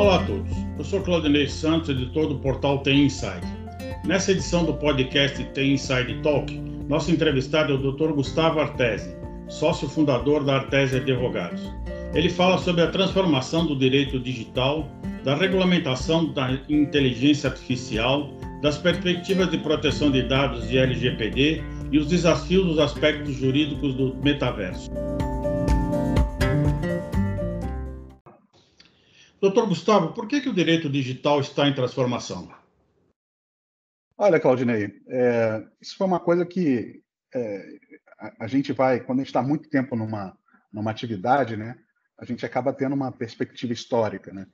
Olá a todos, eu sou Claudinei Santos, editor do portal Tem Inside. Nessa edição do podcast Tem Inside Talk, nosso entrevistado é o Dr. Gustavo Artesi, sócio fundador da Artesi Advogados. Ele fala sobre a transformação do direito digital, da regulamentação da inteligência artificial, das perspectivas de proteção de dados de LGPD e os desafios dos aspectos jurídicos do metaverso. Doutor Gustavo, por que, que o direito digital está em transformação? Olha, Claudinei, é, isso foi uma coisa que é, a, a, gente vai, quando a gente está muito tempo numa, numa atividade, né, a gente acaba tendo uma perspectiva histórica. Né?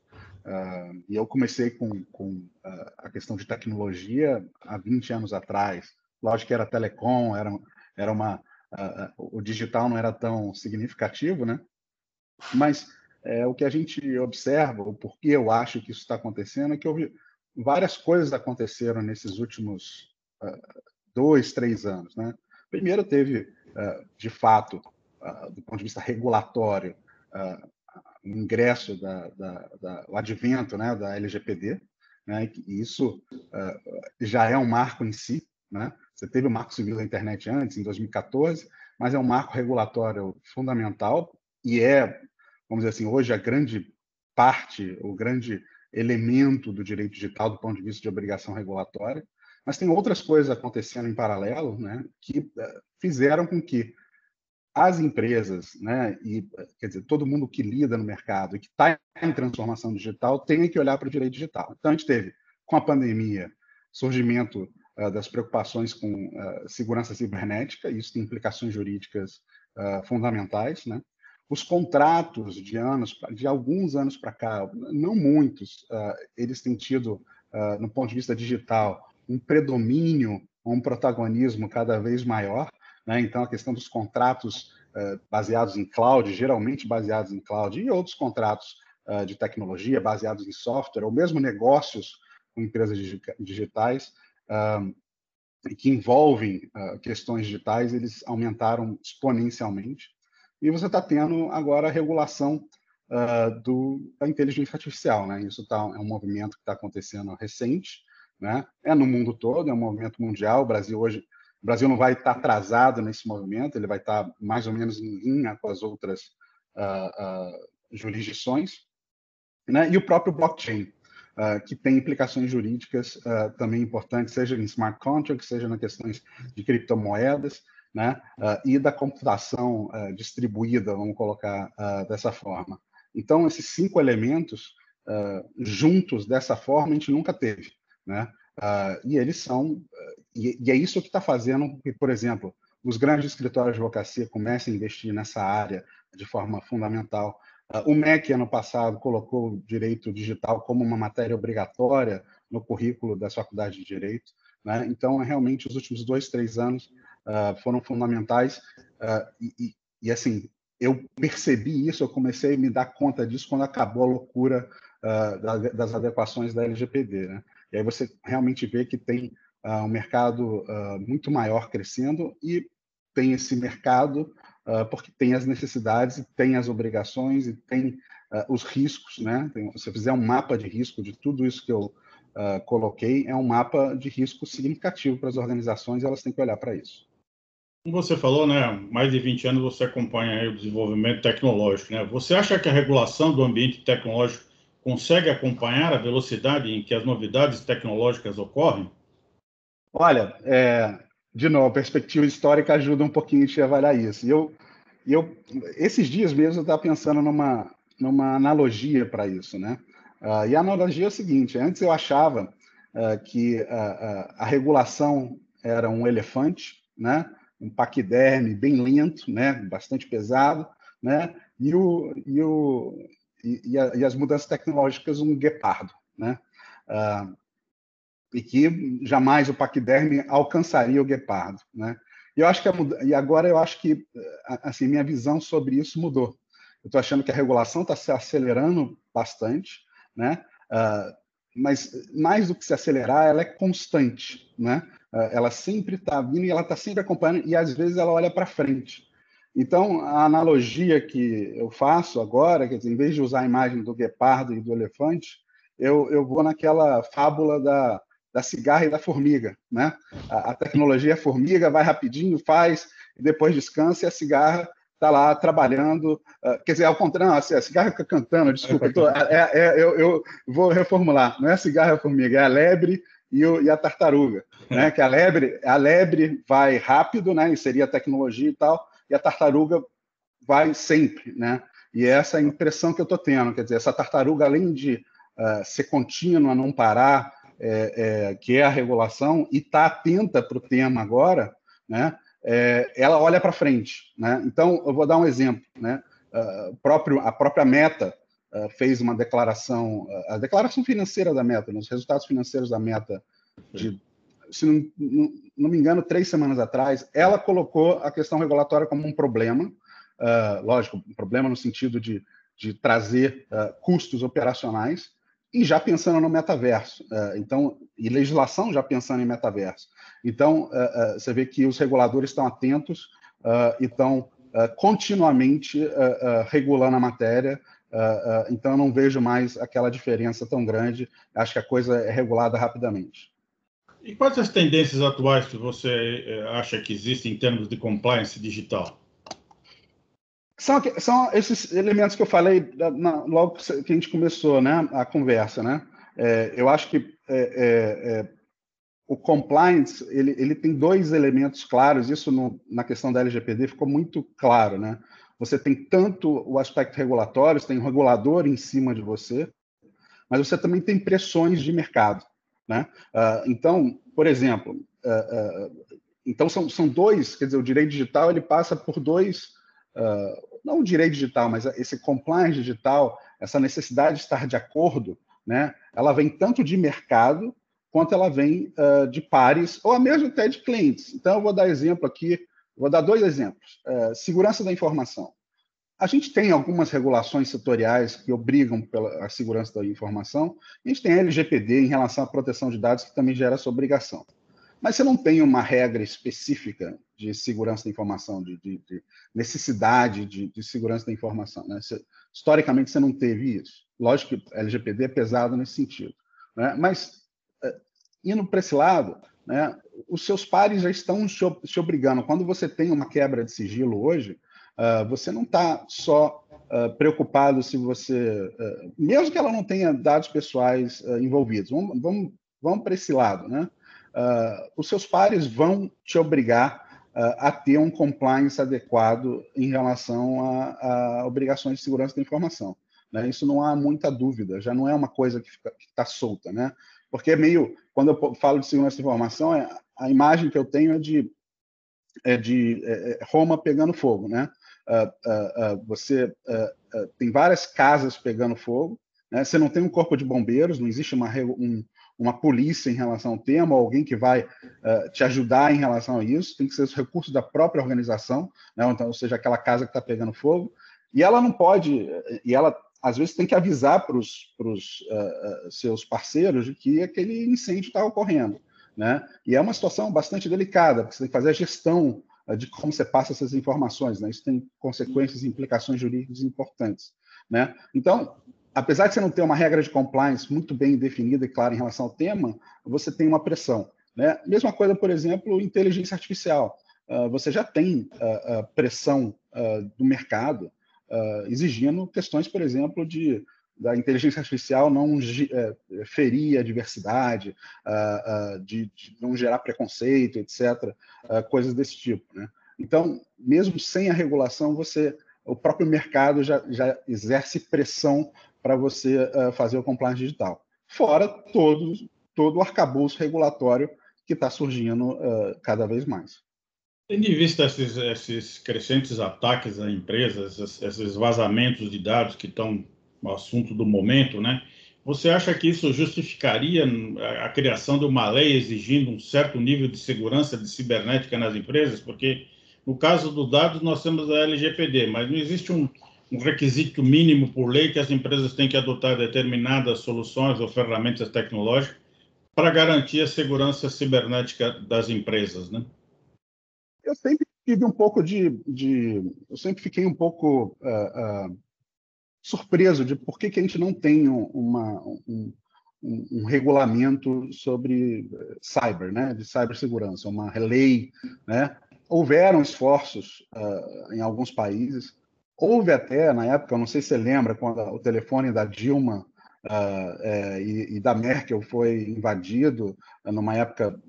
Uh, e eu comecei com, com uh, a questão de tecnologia há 20 anos atrás. Lógico que era telecom, era, era uma, uh, o digital não era tão significativo, né? mas é, o que a gente observa, o porquê eu acho que isso está acontecendo, é que houve várias coisas aconteceram nesses últimos uh, dois, três anos. Né? Primeiro, teve, uh, de fato, uh, do ponto de vista regulatório, o ingresso, da, da, da, o advento né, da LGPD, né, e isso já é um marco em si. Né? Você teve o Marco Civil da Internet antes, em 2014, mas é um marco regulatório fundamental e é vamos dizer assim, hoje a grande parte, o grande elemento do direito digital do ponto de vista de obrigação regulatória, mas tem outras coisas acontecendo em paralelo, né, que eh, fizeram com que as empresas, né, e quer dizer, todo mundo que lida no mercado e que está em transformação digital tenha que olhar para o direito digital. Então a gente teve, com a pandemia, surgimento uh, das preocupações com uh, segurança cibernética, isso tem implicações jurídicas uh, fundamentais, né? Os contratos de anos, de alguns anos para cá, não muitos, uh, eles têm tido, uh, no ponto de vista digital, um predomínio, um protagonismo cada vez maior. Né? Então, a questão dos contratos uh, baseados em cloud, geralmente baseados em cloud, e outros contratos de tecnologia baseados em software, ou mesmo negócios com empresas digitais, que envolvem questões digitais, eles aumentaram exponencialmente. E você está tendo agora a regulação uh, do, da inteligência artificial. Né? Isso tá, é um movimento que está acontecendo recente, né? é no mundo todo, é um movimento mundial. O Brasil hoje, o Brasil não vai estar tá atrasado nesse movimento, ele vai estar tá mais ou menos em linha com as outras uh, uh, jurisdições. Né? E o próprio blockchain, Uh, que tem implicações jurídicas uh, também importantes, seja em smart contracts, seja nas questões de criptomoedas né? Uh, e da computação uh, distribuída, vamos colocar uh, dessa forma. Então, esses cinco elementos juntos dessa forma a gente nunca teve, né? e eles são e, e, é isso que está fazendo que, por exemplo, os grandes escritórios de advocacia comecem a investir nessa área de forma fundamental. o MEC ano passado colocou o direito digital como uma matéria obrigatória no currículo das faculdades de direito. Né? Então, realmente, os últimos dois, três anos uh, foram fundamentais. Uh, e, e, assim, eu percebi isso, eu comecei a me dar conta disso quando acabou a loucura uh, da, das adequações da LGPD. Né? E aí você realmente vê que tem um mercado muito maior crescendo e tem esse mercado porque tem as necessidades, tem as obrigações e tem os riscos. Né? Tem, se fizer um mapa de risco de tudo isso que eu Uh, coloquei é um mapa de risco significativo para as organizações e elas têm que olhar para isso. Como você falou, né, mais de 20 anos você acompanha o desenvolvimento tecnológico. Né? Você acha que a regulação do ambiente tecnológico consegue acompanhar a velocidade em que as novidades tecnológicas ocorrem? Olha, é, de novo, a perspectiva histórica ajuda um pouquinho a te avaliar isso. Eu, eu, esses dias mesmo eu estava pensando numa, numa analogia para isso, né? Uh, e a analogia é o seguinte: antes eu achava uh, que uh, a regulação era um elefante, né? Um paquiderme bem lento, né, bastante pesado, né, e, o, e, o, e, a, e as mudanças tecnológicas um guepardo, né, uh, e que jamais o paquiderme alcançaria o guepardo, né. E eu acho que a, e agora eu acho que assim minha visão sobre isso mudou. Eu estou achando que a regulação está se acelerando bastante, né, uh, mas mais do que se acelerar, ela é constante, né? Ah, ela sempre está vindo e ela está sempre acompanhando, e às vezes ela olha para frente. Então, a analogia que eu faço agora, dizer, em vez de usar a imagem do guepardo e do elefante, eu, eu vou naquela fábula da, da cigarra e da formiga, né? A, a tecnologia é formiga, vai rapidinho, faz, e depois descansa, e a cigarra está lá trabalhando. Uh, quer dizer, ao contrário, não, assim, a cigarra fica cantando, desculpa, eu, tô, é, é, eu, eu, vou reformular, não é a cigarra e a formiga, é a lebre e, o, e a tartaruga, né? Que a lebre, a lebre vai rápido, né? Inserir a tecnologia e tal, e a tartaruga vai sempre, né? E essa é a impressão que eu estou tendo, quer dizer, essa tartaruga, além de uh, ser contínua, não parar, é, é, que é a regulação, e está atenta para o tema agora, né? É, ela olha para frente, né? Então, eu vou dar um exemplo, né? Uh, próprio, a própria Meta fez uma declaração, a declaração financeira da Meta, né? os resultados financeiros da Meta de se não, não, não, me engano, três semanas atrás, ela colocou a questão regulatória como um problema, uh, lógico, um problema no sentido de, de trazer uh, custos operacionais, e já pensando no metaverso, uh, então, e legislação já pensando em metaverso. Então, você vê que os reguladores estão atentos e estão continuamente regulando a matéria, então eu não vejo mais aquela diferença tão grande, acho que a coisa é regulada rapidamente. E quais as tendências atuais que você eh, acha que existem em termos de compliance digital? São, são esses elementos que eu falei na, logo que a gente começou né, a conversa. Né? É, eu acho que é, é, é, o compliance ele, ele tem dois elementos claros, isso no, na questão da LGPD ficou muito claro. Né? Você tem tanto o aspecto regulatório, você tem um regulador em cima de você, mas você também tem pressões de mercado. Né? Uh, então, por exemplo, uh, uh, então são, são dois, quer dizer, o direito digital ele passa por dois, não o direito digital, mas esse compliance digital, essa necessidade de estar de acordo, né? ela vem tanto de mercado quanto ela vem de pares, ou mesmo até de clientes. Então, eu vou dar exemplo aqui, vou dar dois exemplos. segurança da informação. A gente tem algumas regulações setoriais que obrigam pela segurança da informação. A gente tem a LGPD em relação à proteção de dados, que também gera essa obrigação. Mas você não tem uma regra específica de segurança da informação, de, de, de necessidade de, de, segurança da informação. Né? Você, historicamente, você não teve isso. Lógico que a LGPD é pesado nesse sentido. Né? Mas, uh, indo para esse lado, né, os seus pares já estão te obrigando. Quando você tem uma quebra de sigilo hoje, Uh, você não está só uh, preocupado se você, uh, mesmo que ela não tenha dados pessoais envolvidos, vamos, vamos, vamos para esse lado, né? os seus pares vão te obrigar a ter um compliance adequado em relação a, a, obrigações de segurança da informação. Né? Isso não há muita dúvida, já não é uma coisa que está solta, né? Porque é meio, quando eu falo de segurança da informação, é, a imagem que eu tenho é de, é de é, é Roma pegando fogo, né? uh, uh, você tem várias casas pegando fogo, né? você não tem um corpo de bombeiros, não existe uma, um, uma polícia em relação ao tema, alguém que vai te ajudar em relação a isso, tem que ser os recursos da própria organização, né? então, ou seja, aquela casa que está pegando fogo, e ela não pode, e ela às vezes tem que avisar para os uh, seus parceiros de que aquele incêndio está ocorrendo. Né? E é uma situação bastante delicada, porque você tem que fazer a gestão de como você passa essas informações. Né? Isso tem consequências e implicações jurídicas importantes. Né? Então, apesar de você não ter uma regra de compliance muito bem definida e clara em relação ao tema, você tem uma pressão. Né? Mesma coisa, por exemplo, inteligência artificial. Uh, você já tem uh, pressão do mercado exigindo questões, por exemplo, de da inteligência artificial não é, ferir a diversidade, uh, uh, de, de, não gerar preconceito, etc., uh, coisas desse tipo. Né? Então, mesmo sem a regulação, você, o próprio mercado já, já exerce pressão para você fazer o compliance digital. Fora todo, todo o arcabouço regulatório que está surgindo cada vez mais. Tendo em vista esses, esses crescentes ataques a empresas, esses vazamentos de dados que estão o assunto do momento, né? Você acha que isso justificaria a criação de uma lei exigindo um certo nível de segurança de cibernética nas empresas? Porque no caso dos dados nós temos a LGPD, mas não existe um, um requisito mínimo por lei que as empresas têm que adotar determinadas soluções ou ferramentas tecnológicas para garantir a segurança cibernética das empresas, né? Eu sempre tive um pouco de, de, eu sempre fiquei um pouco uh, uh, surpreso de por que, que a gente não tem uma, um, um, um, regulamento sobre cyber, né, de cibersegurança, uma lei, né? Houveram esforços uh, em alguns países, houve até na época, não sei se você lembra, quando o telefone da Dilma Uh, é, e, e, da Merkel foi invadido numa época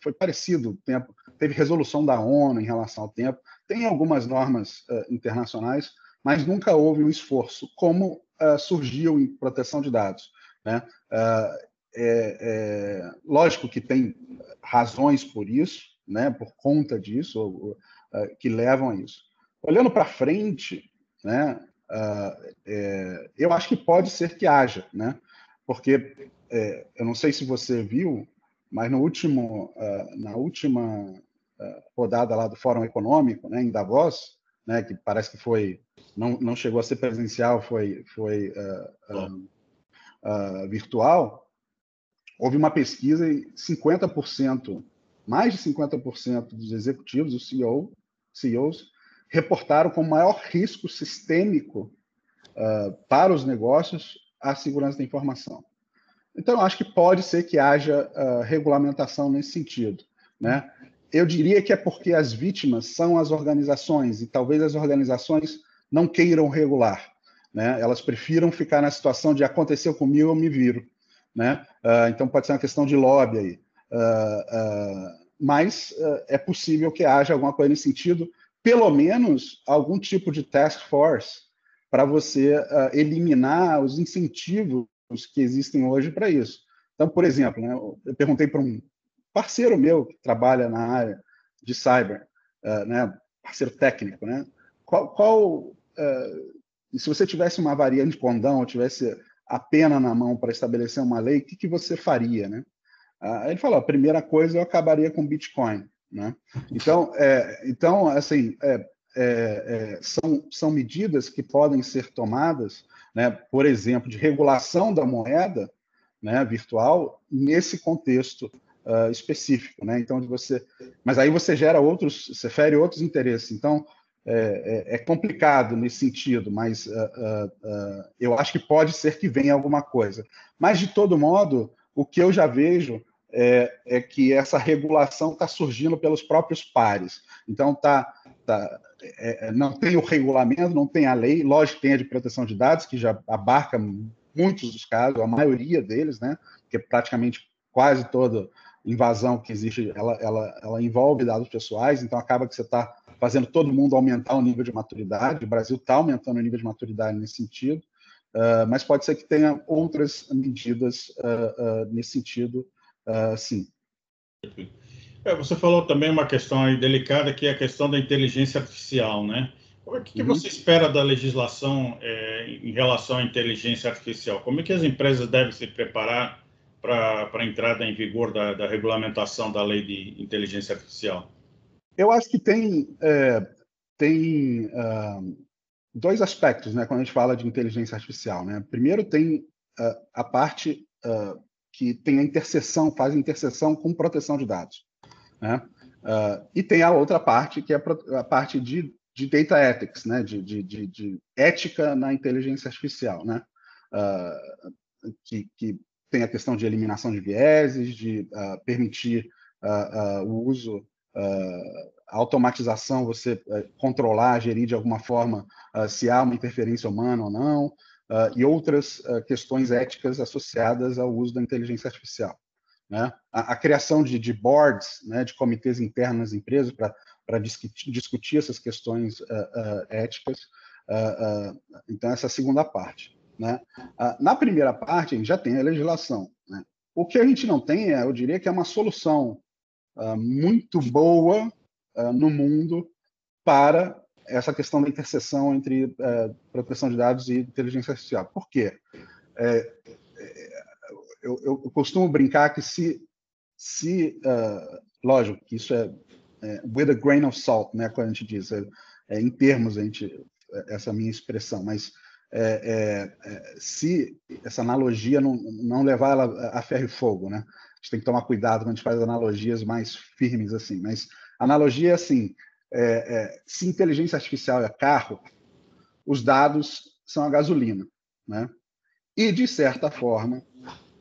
foi parecido tempo teve resolução da ONU em relação ao tempo tem algumas normas uh, internacionais mas nunca houve um esforço como uh, surgiu em proteção de dados né? É, é, lógico que tem razões por isso né por conta disso ou, que levam a isso olhando para frente né uh, é, eu acho que pode ser que haja, né? Porque eu não sei se você viu, mas no último, uh, na última uh, rodada lá do Fórum Econômico, né, em Davos, né, que parece que foi não, não chegou a ser presencial, foi foi virtual, houve uma pesquisa e 50%, mais de 50% dos executivos, os CEO, CEOs, reportaram como maior risco sistêmico uh, para os negócios a segurança da informação. Então, acho que pode ser que haja uh, regulamentação nesse sentido. Né? Eu diria que é porque as vítimas são as organizações, e talvez as organizações não queiram regular. Né? Elas prefiram ficar na situação de aconteceu comigo, eu me viro. Né? Uh, então, pode ser uma questão de lobby aí. mas é possível que haja alguma coisa nesse sentido, pelo menos algum tipo de task force para você uh, eliminar os incentivos que existem hoje para isso. Então, por exemplo, né, eu perguntei para um parceiro meu que trabalha na área de cyber, uh, né, parceiro técnico, né, qual, qual uh, se você tivesse uma variante de condão, tivesse a pena na mão para estabelecer uma lei, o que, que você faria, né? Uh, ele falou: a primeira coisa eu acabaria com Bitcoin. Né? Então, é, então, assim, é, é, é, são, são medidas que podem ser tomadas, né, por exemplo, de regulação da moeda né, virtual nesse contexto uh, específico. Né? Então, você, mas aí você gera outros, você fere outros interesses. Então, é, é, é complicado nesse sentido, mas uh, uh, eu acho que pode ser que venha alguma coisa. Mas, de todo modo, o que eu já vejo é, é que essa regulação está surgindo pelos próprios pares. Então, tá, tá é, é, não tem o regulamento, não tem a lei, lógico que tem a de proteção de dados, que já abarca muitos dos casos, a maioria deles, né? Porque praticamente quase toda invasão que existe, ela, ela, ela envolve dados pessoais, então acaba que você está fazendo todo mundo aumentar o nível de maturidade. O Brasil está aumentando o nível de maturidade nesse sentido, uh, mas pode ser que tenha outras medidas uh, uh, nesse sentido sim. É, você falou também uma questão delicada, que é a questão da inteligência artificial, né? O que, que uhum. você espera da legislação é, em relação à inteligência artificial? Como é que as empresas devem se preparar para a entrada em vigor da, da, regulamentação da lei de inteligência artificial? Eu acho que tem, é, tem uh, dois aspectos né, quando a gente fala de inteligência artificial. Né? Primeiro, tem uh, a parte uh, que tem a interseção, faz interseção com proteção de dados. Né? E tem a outra parte, que é a parte de, de data ethics, né? de, de, de, de ética na inteligência artificial, né? Que, que, tem a questão de eliminação de vieses, de uh, permitir o uso, a automatização, você controlar, gerir de alguma forma se há uma interferência humana ou não, uh, e outras uh, questões éticas associadas ao uso da inteligência artificial. Né? A, a criação de, de, boards, né, de comitês internos nas empresas para discutir, discutir, essas questões uh, éticas. então, essa é a segunda parte. Né? na primeira parte, a gente já tem a legislação. Né? O que a gente não tem, é, eu diria que é uma solução muito boa no mundo para essa questão da interseção entre é, proteção de dados e inteligência artificial. Por quê? É, é, eu, eu, costumo brincar que se, se uh, lógico que isso é, é, with a grain of salt, né, quando a gente diz, é, é em termos, a gente, essa minha expressão, mas se essa analogia não, não levar ela a ferro e fogo, né? A gente tem que tomar cuidado quando a gente faz analogias mais firmes assim, mas analogia é assim: é, é, se inteligência artificial é carro, os dados são a gasolina. Né? E, de certa forma,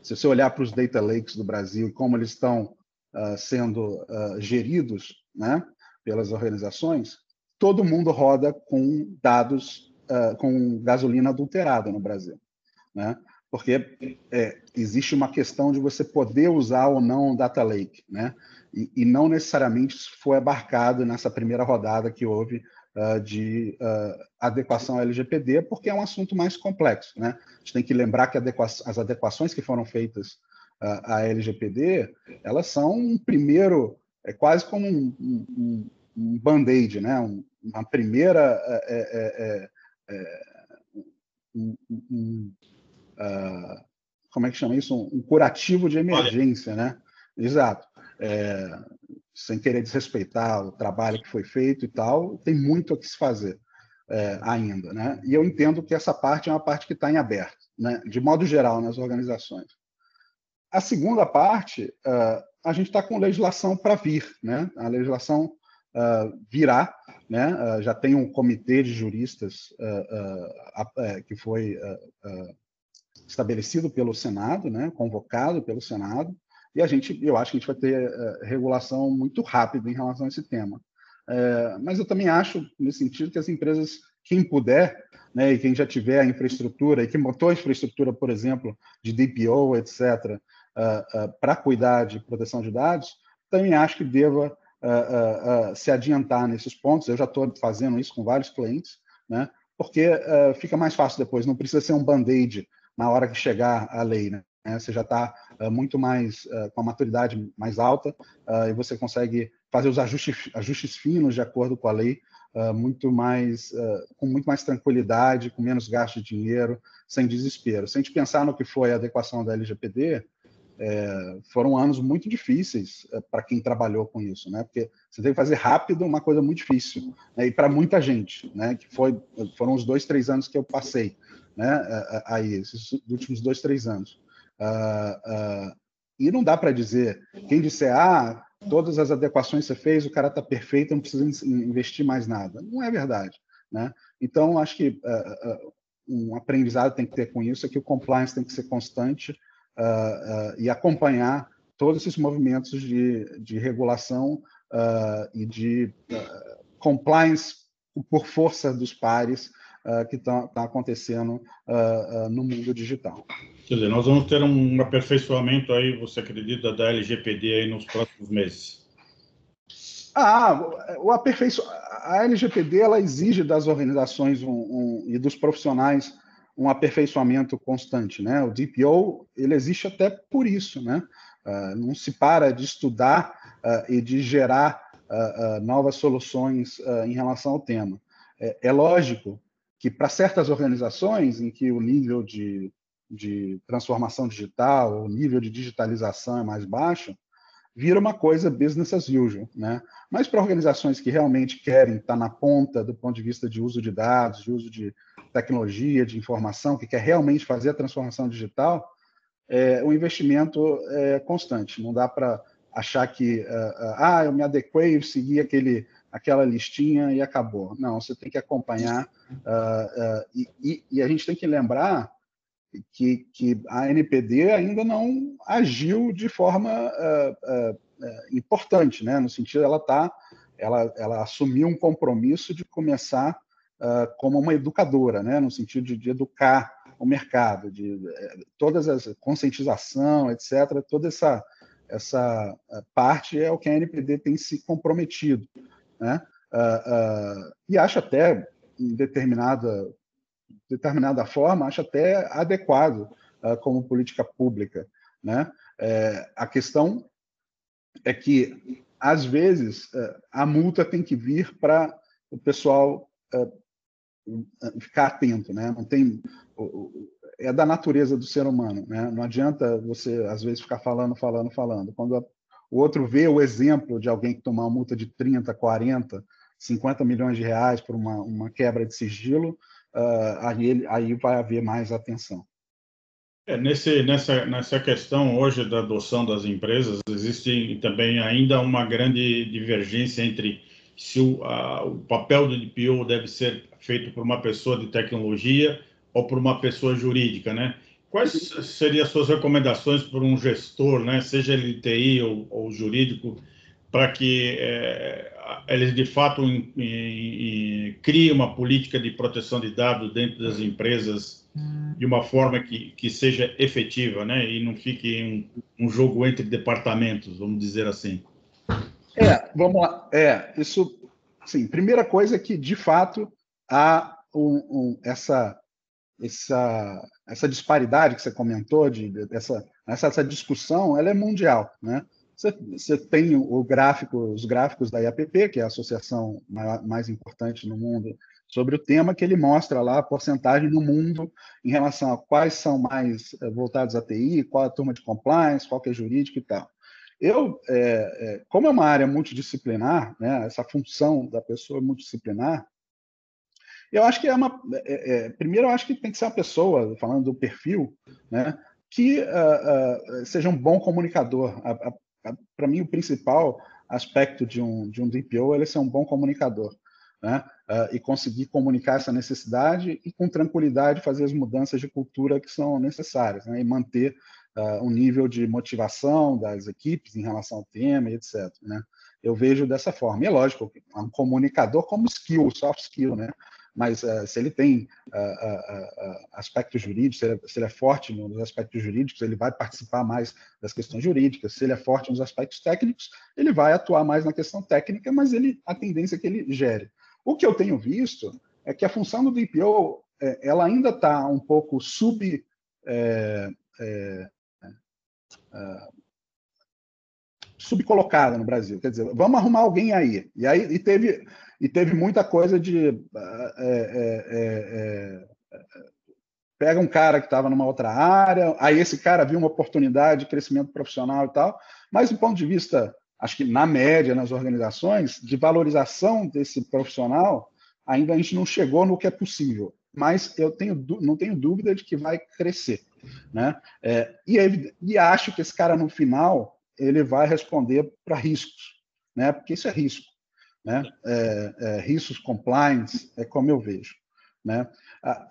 se você olhar para os data lakes do Brasil e como eles estão uh, sendo uh, geridos né, pelas organizações, todo mundo roda com dados, uh, com gasolina adulterada no Brasil. Né? Porque é, existe uma questão de você poder usar ou não o data lake, né? E, e não necessariamente isso foi abarcado nessa primeira rodada que houve uh, de uh, adequação LGPD, porque é um assunto mais complexo. Né? A gente tem que lembrar que adequa as adequações que foram feitas à LGPD, elas são um primeiro, é quase como um, um, um band-aid, né? Um, uma primeira... É, é um, como é que chama isso? Um, curativo de emergência, Olha. né? Exato. É, sem querer desrespeitar o trabalho que foi feito e tal, tem muito a que se fazer é, ainda, né? E eu entendo que essa parte é uma parte que está em aberto, né? De modo geral nas organizações. A segunda parte, uh, a gente está com legislação para vir, né? A legislação uh, virá, né? Uh, já tem um comitê de juristas que foi estabelecido pelo Senado, né? Convocado pelo Senado e a gente, eu acho que a gente vai ter regulação muito rápida em relação a esse tema. Uh, mas eu também acho, nesse sentido, que as empresas, quem puder, né, e quem já tiver a infraestrutura, e quem botou a infraestrutura, por exemplo, de DPO, etc., para cuidar de proteção de dados, também acho que deva se adiantar nesses pontos. Eu já estou fazendo isso com vários clientes, né, porque fica mais fácil depois, não precisa ser um band-aid na hora que chegar a lei. Né? Você já está uh, muito mais uh, com a maturidade mais alta uh, e você consegue fazer os ajustes, ajustes finos de acordo com a lei, muito mais com muito mais tranquilidade, com menos gasto de dinheiro, sem desespero. Se a gente pensar no que foi a adequação da LGPD, é, foram anos muito difíceis é, para quem trabalhou com isso, né? Porque você tem que fazer rápido uma coisa muito difícil, né? e para muita gente, né? Que foi, foram os dois, três anos que eu passei, né? Aí, esses últimos dois, três anos. Uh, uh, e não dá para dizer, quem disser, ah, todas as adequações você fez, o cara está perfeito, não precisa investir mais nada. Não é verdade. Né? Então, acho que uh, um aprendizado tem que ter com isso, é que o compliance tem que ser constante e acompanhar todos esses movimentos de, de regulação e de compliance por força dos pares que estão tá acontecendo no mundo digital. Quer dizer, nós vamos ter um aperfeiçoamento aí, você acredita, da LGPD aí nos próximos meses? Ah, o aperfeiço... a LGPD ela exige das organizações um, um, e dos profissionais um aperfeiçoamento constante, né? O DPO ele existe até por isso, né? Uh, não se para de estudar uh, e de gerar uh, novas soluções em relação ao tema. É, é lógico que para certas organizações em que o nível de de transformação digital, o nível de digitalização é mais baixo, vira uma coisa business as usual. Né? Mas para organizações que realmente querem estar na ponta do ponto de vista de uso de dados, de uso de tecnologia, de informação, que quer realmente fazer a transformação digital, é, o investimento é constante. Não dá para achar que, uh, uh, ah, eu me adequei, eu segui aquele, aquela listinha e acabou. Não, você tem que acompanhar. Uh, e, e, e a gente tem que lembrar que, que a NPD ainda não agiu de forma uh, uh, importante, né? no sentido ela tá, ela, ela assumiu um compromisso de começar uh, como uma educadora, né? no sentido de, de educar o mercado, de todas as conscientização, etc. Toda essa essa parte é o que a NPD tem se comprometido, né? e acho até em determinada determinada forma, acho até adequado uh, como política pública. Né? É, a questão é que, às vezes, uh, a multa tem que vir para o pessoal uh, ficar atento. Né? Não tem, é da natureza do ser humano. Né? Não adianta você, às vezes, ficar falando, falando, falando. Quando o outro vê o exemplo de alguém que tomar uma multa de 30, 40, 50 milhões de reais por uma, uma quebra de sigilo, uh, aí, aí vai haver mais atenção. É, nesse, nessa, nessa questão hoje da adoção das empresas, existe também ainda uma grande divergência entre se o, a, o papel do DPO deve ser feito por uma pessoa de tecnologia ou por uma pessoa jurídica, né? Quais seriam as suas recomendações para um gestor, né, seja ele TI ou, ou jurídico, para que é, eles de fato em, em, em, criem uma política de proteção de dados dentro das empresas de uma forma que, que seja efetiva, né, e não fique um, um jogo entre departamentos, vamos dizer assim? É, vamos lá. É, isso, sim. Primeira coisa é que, de fato, há um, um, essa, essa, essa disparidade que você comentou, de, essa, essa, essa, discussão, ela é mundial, né? Você, você, tem o gráfico, os gráficos da IAPP, que é a associação mais importante no mundo sobre o tema, que ele mostra lá a porcentagem no mundo em relação a quais são mais eh, voltados à TI, qual a turma de compliance, qual que é jurídico e tal. Eu, é, é, como é uma área multidisciplinar, né, essa função da pessoa multidisciplinar, eu acho que é uma. É, é, primeiro, eu acho que tem que ser uma pessoa, falando do perfil, né, que uh, uh, seja um bom comunicador. Para mim, o principal aspecto de um, de um DPO é ser um bom comunicador. Né? Uh, e conseguir comunicar essa necessidade e, com tranquilidade, fazer as mudanças de cultura que são necessárias né? e manter uh, um nível de motivação das equipes em relação ao tema, etc. Né? Eu vejo dessa forma. E é lógico, um comunicador como skill, soft skill, né? Mas uh, se ele tem uh, uh, aspectos jurídicos, se ele, é, se ele, é forte nos aspectos jurídicos, ele vai participar mais das questões jurídicas. Se ele é forte nos aspectos técnicos, ele vai atuar mais na questão técnica, mas ele, a tendência é que ele gere. O que eu tenho visto é que a função do DPO ela ainda está um pouco sub é, é, subcolocada no Brasil. Quer dizer, vamos arrumar alguém aí. E aí e teve, e teve muita coisa de. É, é, pega um cara que estava numa outra área, aí esse cara viu uma oportunidade de crescimento profissional e tal, mas do ponto de vista, acho que na média, nas organizações, de valorização desse profissional, ainda a gente não chegou no que é possível. Mas eu tenho, não tenho dúvida de que vai crescer. Né? É, e, e acho que esse cara, no final, ele vai responder para riscos, né? porque isso é risco. Né? É, é, riscos compliance, é como eu vejo. Né?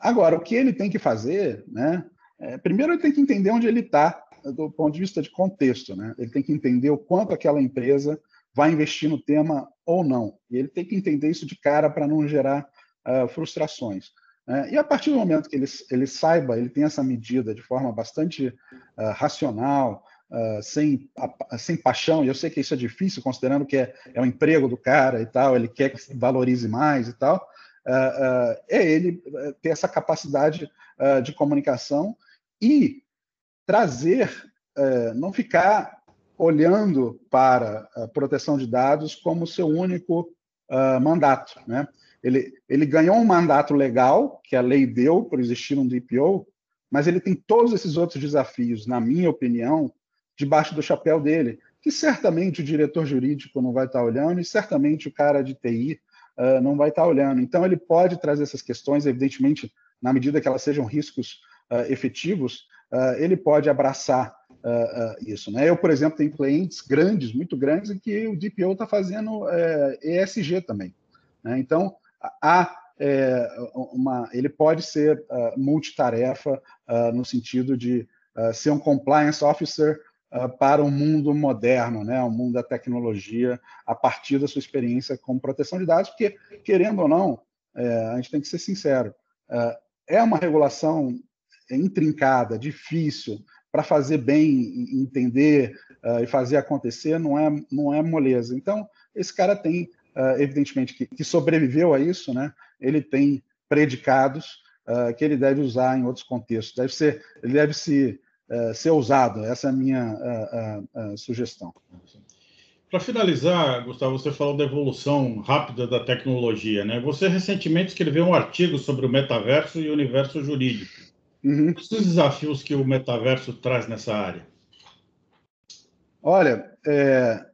Agora, o que ele tem que fazer, né? É, primeiro ele tem que entender onde ele está, do ponto de vista de contexto. Né? Ele tem que entender o quanto aquela empresa vai investir no tema ou não. E ele tem que entender isso de cara para não gerar uh, frustrações. É, e a partir do momento que ele, ele saiba, ele tem essa medida de forma bastante uh, racional, uh, sem, uh, sem paixão, e eu sei que isso é difícil, considerando que é, é o emprego do cara e tal, ele quer que valorize mais e tal, é ele ter essa capacidade de comunicação e trazer, não ficar olhando para a proteção de dados como seu único mandato, né? Ele, ele ganhou um mandato legal, que a lei deu por existir um DPO, mas ele tem todos esses outros desafios, na minha opinião, debaixo do chapéu dele, que certamente o diretor jurídico não vai estar olhando e certamente o cara de TI uh, não vai estar olhando. Então, ele pode trazer essas questões, evidentemente, na medida que elas sejam riscos uh, efetivos, uh, ele pode abraçar isso. Né? Eu, por exemplo, tenho clientes grandes, muito grandes, em que o DPO está fazendo ESG também. Né? Então, há é, uma, ele pode ser multitarefa no sentido de ser um compliance officer para o mundo moderno, né, o mundo da tecnologia, a partir da sua experiência com proteção de dados, porque, querendo ou não, é, a gente tem que ser sincero, é uma regulação intrincada, difícil, para fazer bem, entender e fazer acontecer, não é, não é moleza. Então, esse cara tem uh, evidentemente, que, que, sobreviveu a isso, né, ele tem predicados uh, que ele deve usar em outros contextos. Deve ser, ele deve se, uh, ser usado. Essa é a minha sugestão. Para finalizar, Gustavo, você falou da evolução rápida da tecnologia, né? Você recentemente escreveu um artigo sobre o metaverso e o universo jurídico. Uhum. Quais os desafios que o metaverso traz nessa área? Olha, é,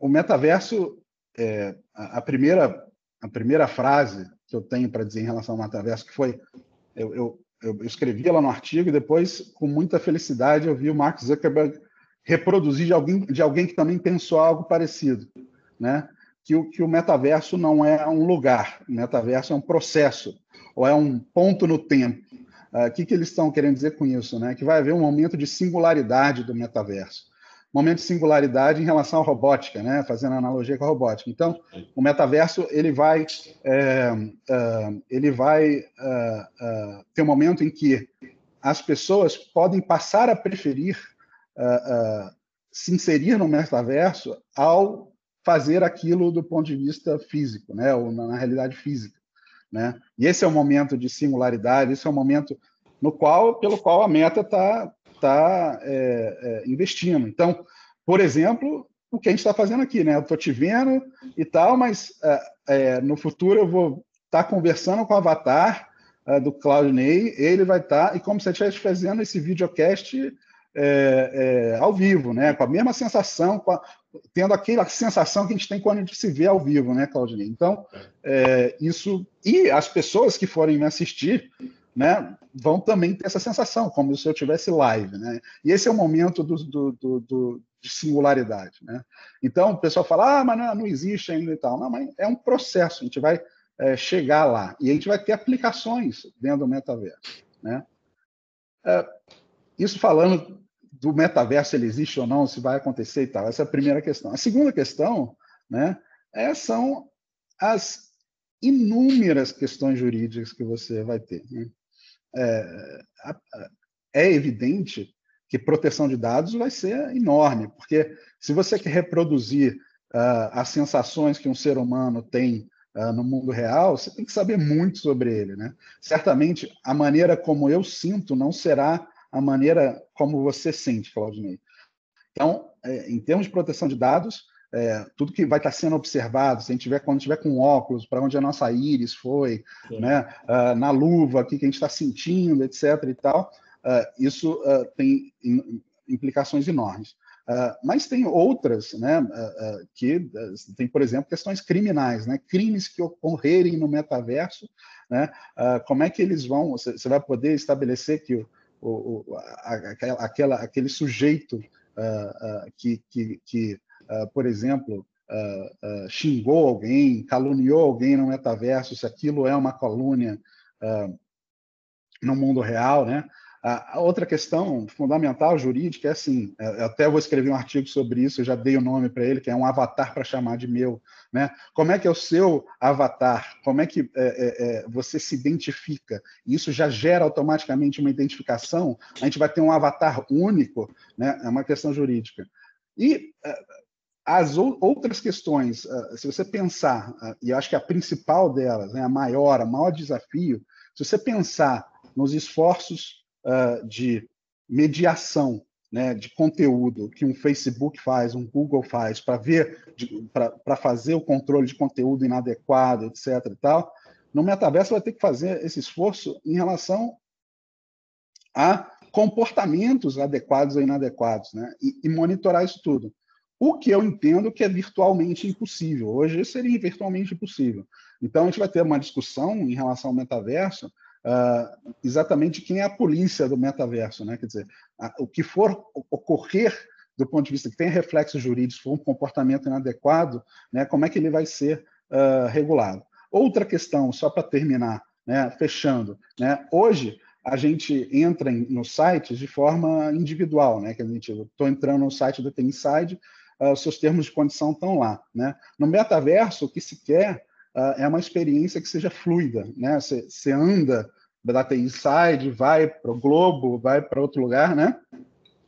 o metaverso é, a, primeira, a primeira frase que eu tenho para dizer em relação ao metaverso, que foi, eu, eu, eu escrevi lá no artigo e depois, com muita felicidade, eu vi o Mark Zuckerberg reproduzir de alguém, de alguém que também pensou algo parecido, né? Que o, que o metaverso não é um lugar, o metaverso é um processo, ou é um ponto no tempo. O uh, que, que eles estão querendo dizer com isso? Né? Que vai haver um momento de singularidade do metaverso momento de singularidade em relação à robótica, né? fazendo analogia com a robótica. Então, o metaverso ele vai, é, uh, ele vai uh, uh, ter um momento em que as pessoas podem passar a preferir se inserir no metaverso ao fazer aquilo do ponto de vista físico, né? ou na, na realidade física. Né? E esse é o momento de singularidade, esse é o momento no qual, pelo qual a Meta está está é, é, investindo. Então, por exemplo, o que a gente está fazendo aqui, né? Eu estou te vendo e tal, mas é, é, no futuro eu vou estar tá conversando com o avatar é, do Claudinei, ele vai estar, tá, e como se eu estivesse fazendo esse videocast é, ao vivo, né? Com a mesma sensação, a, tendo aquela sensação que a gente tem quando a gente se vê ao vivo, né, Claudinei? Então, isso. E as pessoas que forem me assistir, né, vão também ter essa sensação, como se eu tivesse live, né? E esse é o momento do, do, do, do de singularidade, né? Então, o pessoal fala, ah, mas não, não, existe ainda e tal. Não, mas é um processo, a gente vai é, chegar lá. E a gente vai ter aplicações dentro do metaverso, né? É, isso falando do metaverso, ele existe ou não, se vai acontecer e tal. Essa é a primeira questão. A segunda questão, né, é, são as inúmeras questões jurídicas que você vai ter. Né? É, é evidente que proteção de dados vai ser enorme, porque se você quer reproduzir uh, as sensações que um ser humano tem uh, no mundo real, você tem que saber muito sobre ele. Né? Certamente, a maneira como eu sinto não será a maneira como você sente, Claudinei. Então, é, em termos de proteção de dados, é, tudo que vai estar sendo observado, se a gente tiver, quando tiver com óculos, para onde a nossa íris foi, né, uh, na luva, o que a gente está sentindo, etc. e tal, uh, isso uh, tem implicações enormes. mas tem outras, né, que tem, por exemplo, questões criminais, né, crimes que ocorrerem no metaverso, né, como é que eles vão, você vai poder estabelecer que o, o, a, aquela, aquele sujeito que, que, que por exemplo, uh, uh, xingou alguém, caluniou alguém no metaverso, se aquilo é uma calúnia no mundo real, né? A outra questão fundamental jurídica é assim, é, até vou escrever um artigo sobre isso, eu já dei o nome para ele, que é um avatar para chamar de meu. Né? Como é que é o seu avatar? Como é que é, é, é, você se identifica? Isso já gera automaticamente uma identificação, a gente vai ter um avatar único, né? é uma questão jurídica. E é, as outras questões, ah, se você pensar, ah, e acho que a principal delas, né, a maior, a maior desafio, se você pensar nos esforços uh, de mediação né, de conteúdo que um Facebook faz, um Google faz, para ver, para fazer o controle de conteúdo inadequado, etc. e tal, no metaverso vai ter que fazer esse esforço em relação a comportamentos adequados ou inadequados, né, e, e monitorar isso tudo. O que eu entendo que é virtualmente impossível. Hoje seria virtualmente impossível. Então, a gente vai ter uma discussão em relação ao metaverso, uh, exatamente quem é a polícia do metaverso. Né? Quer dizer, o que for ocorrer do ponto de vista que tem reflexos jurídicos, for um comportamento inadequado, né, como é que ele vai ser uh, regulado. Outra questão, só para terminar, né, fechando, né, hoje a gente entra em, nos sites de forma individual, né, que a gente, estou entrando no site do Inside, uh, os seus termos de condição estão lá. Né? No metaverso, o que se quer uh, é uma experiência que seja fluida. Né? Você anda da Inside, vai para o Globo, vai para outro lugar, né?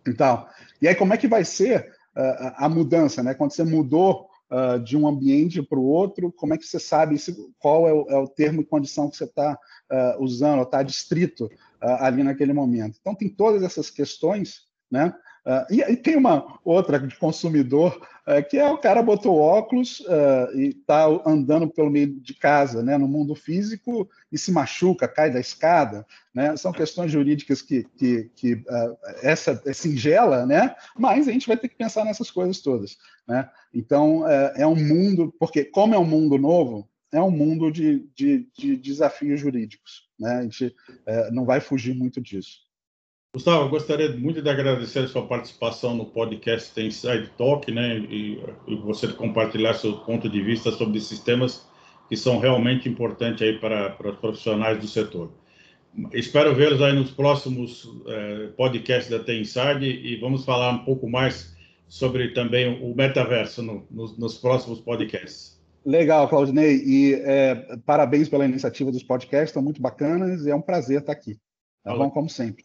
Então, e aí como é que vai ser uh, a mudança, né? Quando você mudou uh, de um ambiente para o outro, como é que você sabe qual é o, é o, termo e condição que você está uh, usando, está distrito ali naquele momento? Então, tem todas essas questões, né? Uh, e, e, tem uma outra de consumidor, uh, que é o cara botou óculos uh, e está andando pelo meio de casa, né, no mundo físico, e se machuca, cai da escada. Né? São questões jurídicas que, que, que essa é singela, né? mas a gente vai ter que pensar nessas coisas todas. Né? Então, é um mundo, porque como é um mundo novo, é um mundo de, de, de desafios jurídicos. Né? A gente não vai fugir muito disso. Gustavo, eu gostaria muito de agradecer a sua participação no podcast Inside Talk, né, e, e, você compartilhar seu ponto de vista sobre esses temas que são realmente importantes aí para, para os profissionais do setor. Espero vê-los aí nos próximos é, podcasts da Tem Inside e vamos falar um pouco mais sobre também o metaverso no, nos, nos próximos podcasts. Legal, Claudinei, e é, parabéns pela iniciativa dos podcasts, estão muito bacanas e é um prazer estar aqui. Tá Olá. bom, como sempre.